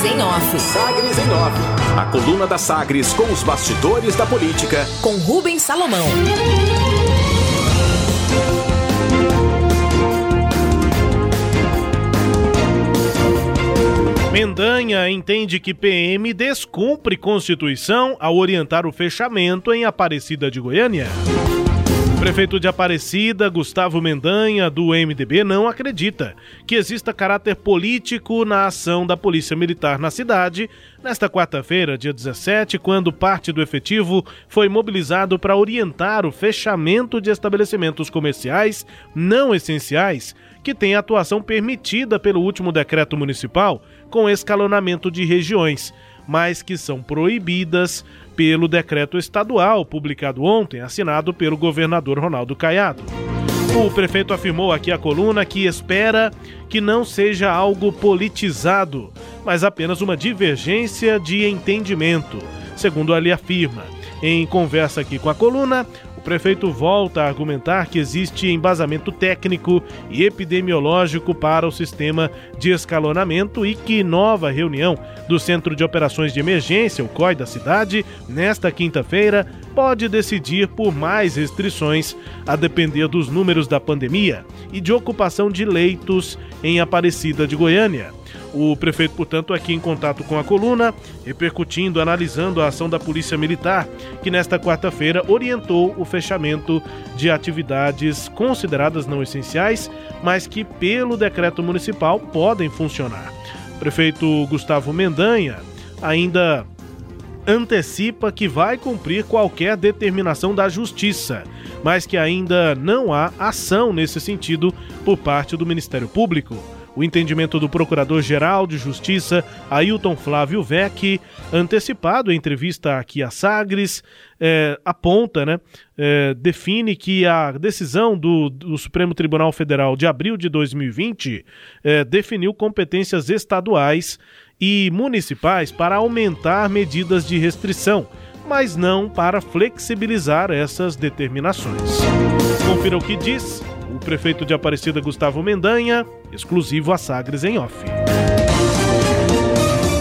Sagres em Off. Sagres em Off. A coluna da Sagres com os bastidores da política. Com Rubens Salomão. Mendanha entende que PM descumpre Constituição ao orientar o fechamento em Aparecida de Goiânia. Prefeito de Aparecida, Gustavo Mendanha, do MDB, não acredita que exista caráter político na ação da Polícia Militar na cidade, nesta quarta-feira, dia 17, quando parte do efetivo foi mobilizado para orientar o fechamento de estabelecimentos comerciais não essenciais que têm atuação permitida pelo último decreto municipal com escalonamento de regiões, mas que são proibidas pelo decreto estadual publicado ontem, assinado pelo governador Ronaldo Caiado. O prefeito afirmou aqui à coluna que espera que não seja algo politizado, mas apenas uma divergência de entendimento, segundo ele afirma. Em conversa aqui com a coluna, o prefeito volta a argumentar que existe embasamento técnico e epidemiológico para o sistema de escalonamento e que nova reunião do Centro de Operações de Emergência, o COI da cidade, nesta quinta-feira, pode decidir por mais restrições a depender dos números da pandemia e de ocupação de leitos em Aparecida de Goiânia. O prefeito, portanto, aqui em contato com a coluna, repercutindo, analisando a ação da Polícia Militar, que nesta quarta-feira orientou o fechamento de atividades consideradas não essenciais, mas que, pelo decreto municipal, podem funcionar. O prefeito Gustavo Mendanha ainda antecipa que vai cumprir qualquer determinação da Justiça, mas que ainda não há ação nesse sentido por parte do Ministério Público. O entendimento do Procurador-Geral de Justiça, Ailton Flávio Vec, antecipado em entrevista aqui a Sagres, é, aponta, né, é, define que a decisão do, do, Supremo Tribunal Federal de abril de 2020 é, definiu competências estaduais e municipais para aumentar medidas de restrição, mas não para flexibilizar essas determinações. Confira o que diz o prefeito de Aparecida, Gustavo Mendanha, exclusivo a Sagres em off.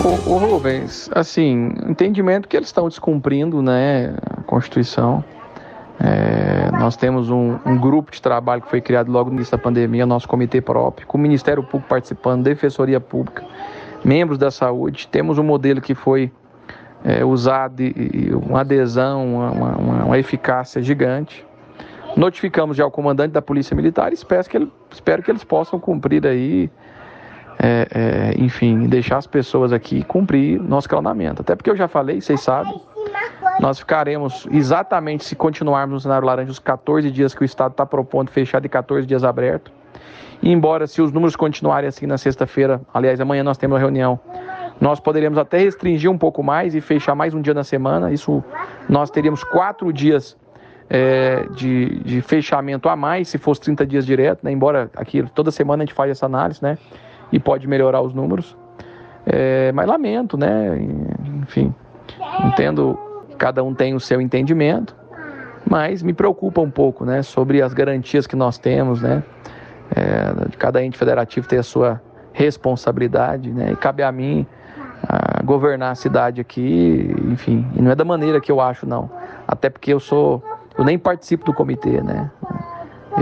O, o Rubens, assim, entendimento que eles estão descumprindo, né, a Constituição. É, nós temos um, um, grupo de trabalho que foi criado logo no início da pandemia, nosso comitê próprio, com o Ministério Público participando, Defensoria Pública, membros da saúde. Temos um modelo que foi é, usado e, e uma adesão, uma, uma, uma eficácia gigante. Notificamos já o comandante da Polícia Militar e espero que, ele, espero que eles possam cumprir aí, é, é, enfim, deixar as pessoas aqui cumprir nosso clonamento. Até porque eu já falei, vocês sabem, nós ficaremos exatamente se continuarmos no cenário laranja os 14 dias que o Estado está propondo fechar de 14 dias aberto. E embora se os números continuarem assim na sexta-feira, aliás, amanhã nós temos uma reunião, nós poderíamos até restringir um pouco mais e fechar mais um dia na semana. Isso nós teríamos quatro dias é, de, de, fechamento a mais, se fosse 30 dias direto, né? embora aqui toda semana a gente faz essa análise, né? E pode melhorar os números. É, mas lamento, né? Enfim, entendo cada um tem o seu entendimento, mas me preocupa um pouco, né? Sobre as garantias que nós temos, né? É, cada ente federativo tem a sua responsabilidade, né? E cabe a mim a governar a cidade aqui, enfim, e não é da maneira que eu acho, não. Até porque eu sou eu nem participo do comitê, né?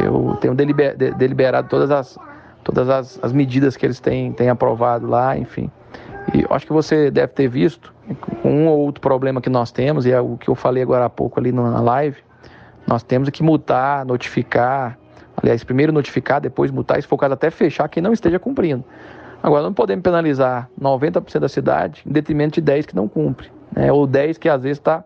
Eu tenho deliber, deliberado todas as, todas as, as medidas que eles têm, têm aprovado lá, enfim. E acho que você deve ter visto um ou outro problema que nós temos, e é o que eu falei agora há pouco ali na live, nós temos que multar, notificar, aliás, primeiro notificar, depois multar, e se for caso até fechar quem não esteja cumprindo. Agora, não podemos penalizar 90% da cidade em detrimento de 10 que não cumpre, né? ou 10 que às vezes está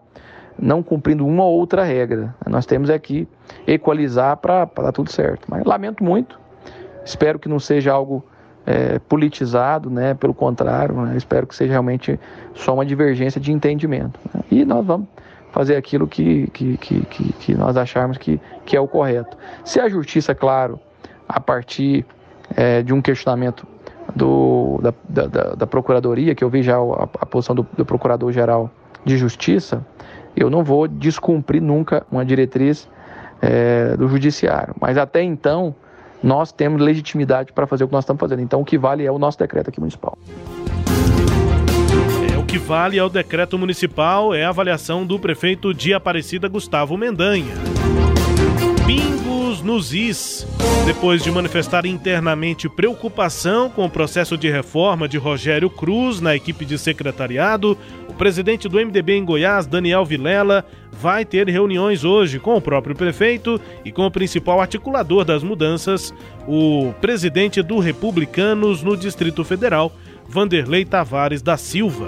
não cumprindo uma ou outra regra. Nós temos aqui equalizar para dar tudo certo. Mas lamento muito, espero que não seja algo é, politizado, né? pelo contrário, né? espero que seja realmente só uma divergência de entendimento. Né? E nós vamos fazer aquilo que, que, que, que, que nós acharmos que, que é o correto. Se a justiça, claro, a partir é, de um questionamento do, da, da, da, Procuradoria, que eu vi já a, a posição do, do Procurador-Geral de Justiça, eu não vou descumprir nunca uma diretriz é, do judiciário. Mas até então, nós temos legitimidade para fazer o que nós estamos fazendo. Então, o que vale é o nosso decreto aqui municipal. que vale ao decreto municipal é a avaliação do prefeito de Aparecida, Gustavo Mendanha. Nos is. Depois de manifestar internamente preocupação com o processo de reforma de Rogério Cruz na equipe de secretariado, o presidente do MDB em Goiás, Daniel Vilela, vai ter reuniões hoje com o próprio prefeito e com o principal articulador das mudanças, o presidente do Republicanos no Distrito Federal, Vanderlei Tavares da Silva.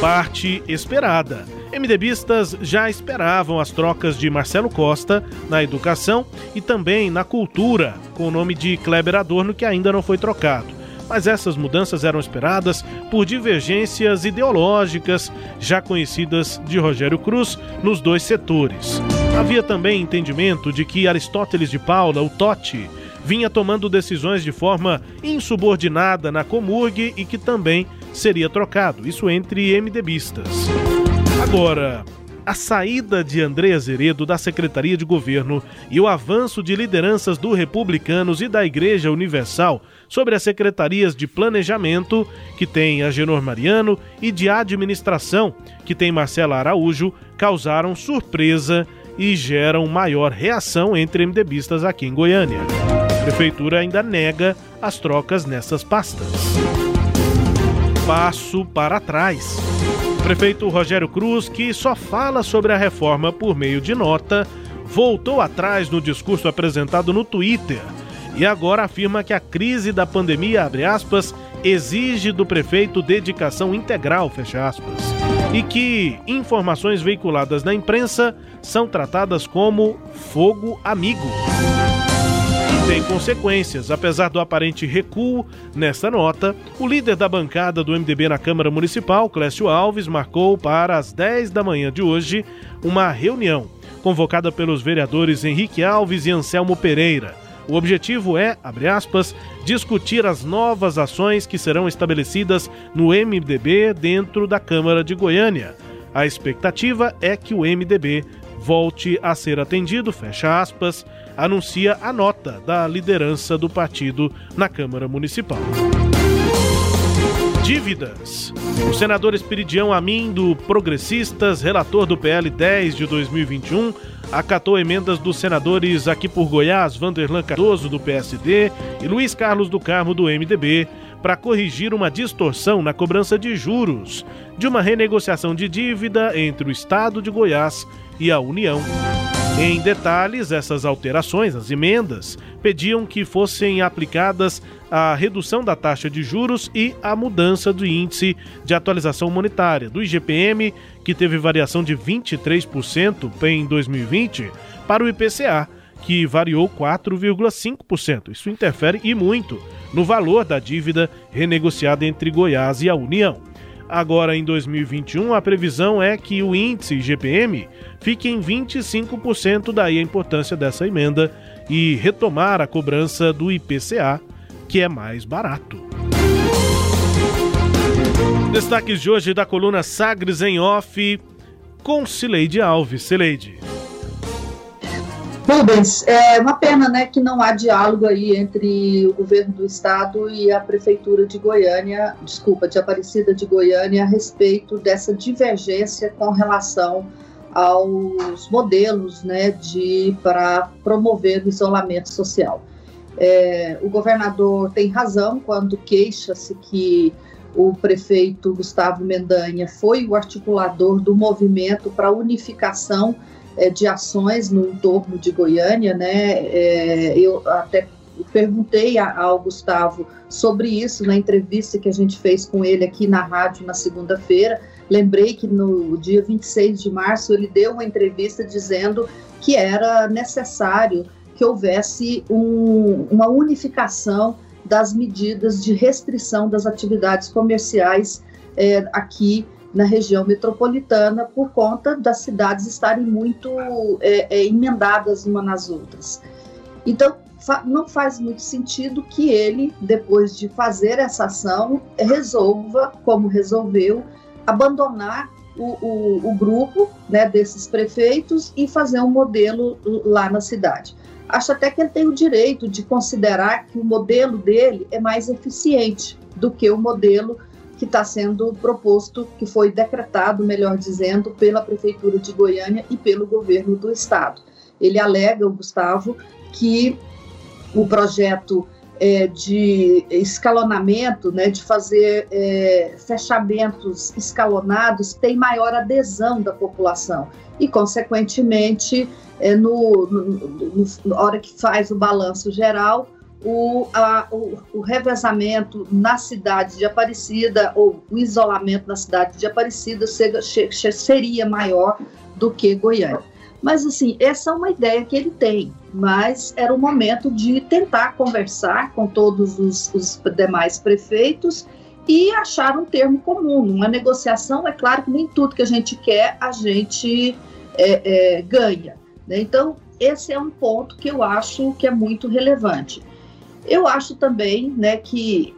Parte esperada. MDBistas já esperavam as trocas de Marcelo Costa na educação e também na cultura, com o nome de Kleber Adorno, que ainda não foi trocado. Mas essas mudanças eram esperadas por divergências ideológicas já conhecidas de Rogério Cruz nos dois setores. Havia também entendimento de que Aristóteles de Paula, o Totti, vinha tomando decisões de forma insubordinada na Comurg e que também seria trocado, isso entre MDBistas. Agora, a saída de André Azeredo da Secretaria de Governo e o avanço de lideranças do Republicanos e da Igreja Universal sobre as secretarias de Planejamento, que tem Agenor Mariano, e de Administração, que tem Marcela Araújo, causaram surpresa e geram maior reação entre MDBistas aqui em Goiânia prefeitura ainda nega as trocas nessas pastas. Passo para trás. Prefeito Rogério Cruz, que só fala sobre a reforma por meio de nota, voltou atrás no discurso apresentado no Twitter e agora afirma que a crise da pandemia, abre aspas, exige do prefeito dedicação integral, fecha aspas, e que informações veiculadas na imprensa são tratadas como fogo amigo tem consequências. Apesar do aparente recuo nesta nota, o líder da bancada do MDB na Câmara Municipal, Clécio Alves, marcou para as 10 da manhã de hoje uma reunião convocada pelos vereadores Henrique Alves e Anselmo Pereira. O objetivo é, abre aspas, discutir as novas ações que serão estabelecidas no MDB dentro da Câmara de Goiânia. A expectativa é que o MDB volte a ser atendido, fecha aspas, anuncia a nota da liderança do partido na Câmara Municipal. Dívidas. O senador Espiridião Amin, do Progressistas, relator do PL 10 de 2021, acatou emendas dos senadores aqui por Goiás, Vanderlan Cardoso, do PSD, e Luiz Carlos do Carmo, do MDB, para corrigir uma distorção na cobrança de juros de uma renegociação de dívida entre o Estado de Goiás e a União. Em detalhes, essas alterações, as emendas, pediam que fossem aplicadas a redução da taxa de juros e a mudança do índice de atualização monetária do IGPM, que teve variação de 23% em 2020, para o IPCA, que variou 4,5%. Isso interfere e muito no valor da dívida renegociada entre Goiás e a União. Agora, em 2021, a previsão é que o índice IGPM fique em 25%, daí a importância dessa emenda e retomar a cobrança do IPCA, que é mais barato. Destaques de hoje da coluna Sagres em Off com Cileide Alves. Cileide. Rubens, é uma pena né, que não há diálogo aí entre o governo do estado e a prefeitura de Goiânia, desculpa, de Aparecida de Goiânia, a respeito dessa divergência com relação aos modelos né, de para promover o isolamento social. É, o governador tem razão quando queixa-se que o prefeito Gustavo Mendanha foi o articulador do movimento para unificação de ações no entorno de Goiânia, né? É, eu até perguntei ao Gustavo sobre isso na entrevista que a gente fez com ele aqui na rádio na segunda-feira. Lembrei que no dia 26 de março ele deu uma entrevista dizendo que era necessário que houvesse um, uma unificação das medidas de restrição das atividades comerciais é, aqui na região metropolitana por conta das cidades estarem muito é, é, emendadas uma nas outras. Então, fa não faz muito sentido que ele, depois de fazer essa ação, resolva, como resolveu, abandonar o, o, o grupo né, desses prefeitos e fazer um modelo lá na cidade. Acho até que ele tem o direito de considerar que o modelo dele é mais eficiente do que o modelo que está sendo proposto, que foi decretado, melhor dizendo, pela Prefeitura de Goiânia e pelo governo do Estado. Ele alega, o Gustavo, que o projeto é, de escalonamento, né, de fazer é, fechamentos escalonados, tem maior adesão da população e, consequentemente, é, no, no, no, na hora que faz o balanço geral, o, a, o, o, revezamento na cidade de Aparecida, ou o isolamento na cidade de Aparecida, seja, seria maior do que Goiânia. Mas, assim, essa é uma ideia que ele tem, mas era o momento de tentar conversar com todos os, os demais prefeitos e achar um termo comum. Uma negociação, é claro que nem tudo que a gente quer a gente é, é, ganha. Né? Então, esse é um ponto que eu acho que é muito relevante. Eu acho também né, que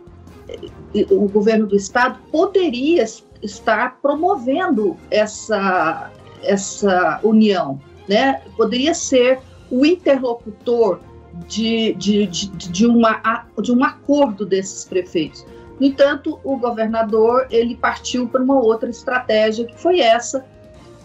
eh, o governo do estado poderia estar promovendo essa, essa união, né? poderia ser o interlocutor de, de, de, de, uma, de um acordo desses prefeitos. No entanto, o governador ele partiu para uma outra estratégia, que foi essa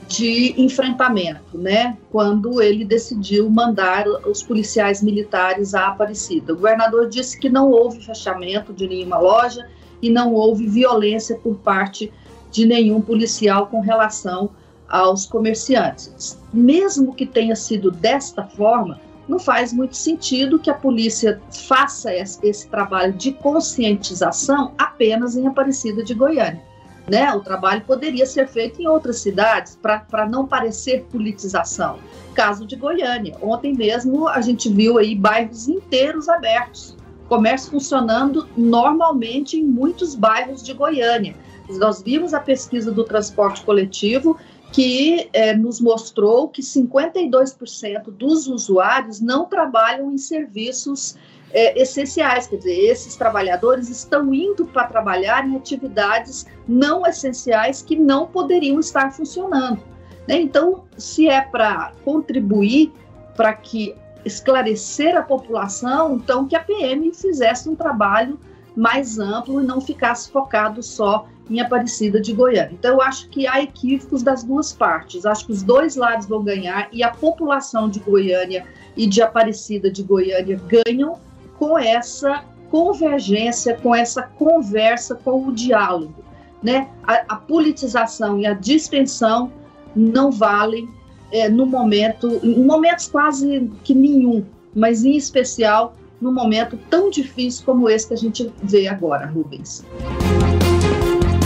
de enfrentamento, né? Quando ele decidiu mandar os policiais militares à Aparecida. O governador disse que não houve fechamento de nenhuma loja e não houve violência por parte de nenhum policial com relação aos comerciantes. Mesmo que tenha sido desta forma, não faz muito sentido que a polícia faça esse, esse trabalho de conscientização apenas em Aparecida de Goiânia né? O trabalho poderia ser feito em outras cidades para não parecer politização. Caso de Goiânia. Ontem mesmo a gente viu aí bairros inteiros abertos, comércio funcionando normalmente em muitos bairros de Goiânia. Nós vimos a pesquisa do transporte coletivo que é, nos mostrou que 52% dos usuários não trabalham em serviços é, essenciais, quer dizer, esses trabalhadores estão indo para trabalhar em atividades não essenciais que não poderiam estar funcionando. Né? Então, se é para contribuir para que esclarecer a população, então que a PM fizesse um trabalho mais amplo e não ficasse focado só em Aparecida de Goiânia. Então, eu acho que há equívocos das duas partes. Acho que os dois lados vão ganhar e a população de Goiânia e de Aparecida de Goiânia ganham com essa convergência, com essa conversa, com o diálogo. Né? A, a politização e a distensão não valem é, no momento, em momentos quase que nenhum, mas em especial num momento tão difícil como esse que a gente vê agora, Rubens.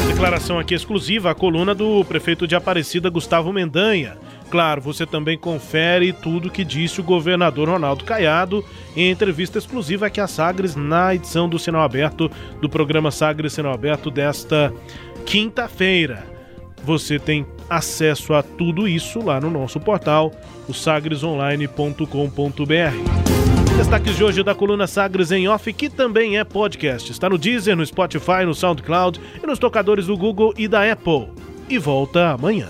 Declaração aqui exclusiva, a coluna do prefeito de Aparecida, Gustavo Mendanha. Claro, você também confere tudo que disse o governador Ronaldo Caiado em entrevista exclusiva aqui a Sagres na edição do Sinal Aberto do programa Sagres Sinal Aberto desta quinta-feira. Você tem acesso a tudo isso lá no nosso portal, o sagresonline.com.br. Destaques de hoje da coluna Sagres em Off, que também é podcast. Está no Deezer, no Spotify, no SoundCloud e nos tocadores do Google e da Apple. E volta amanhã.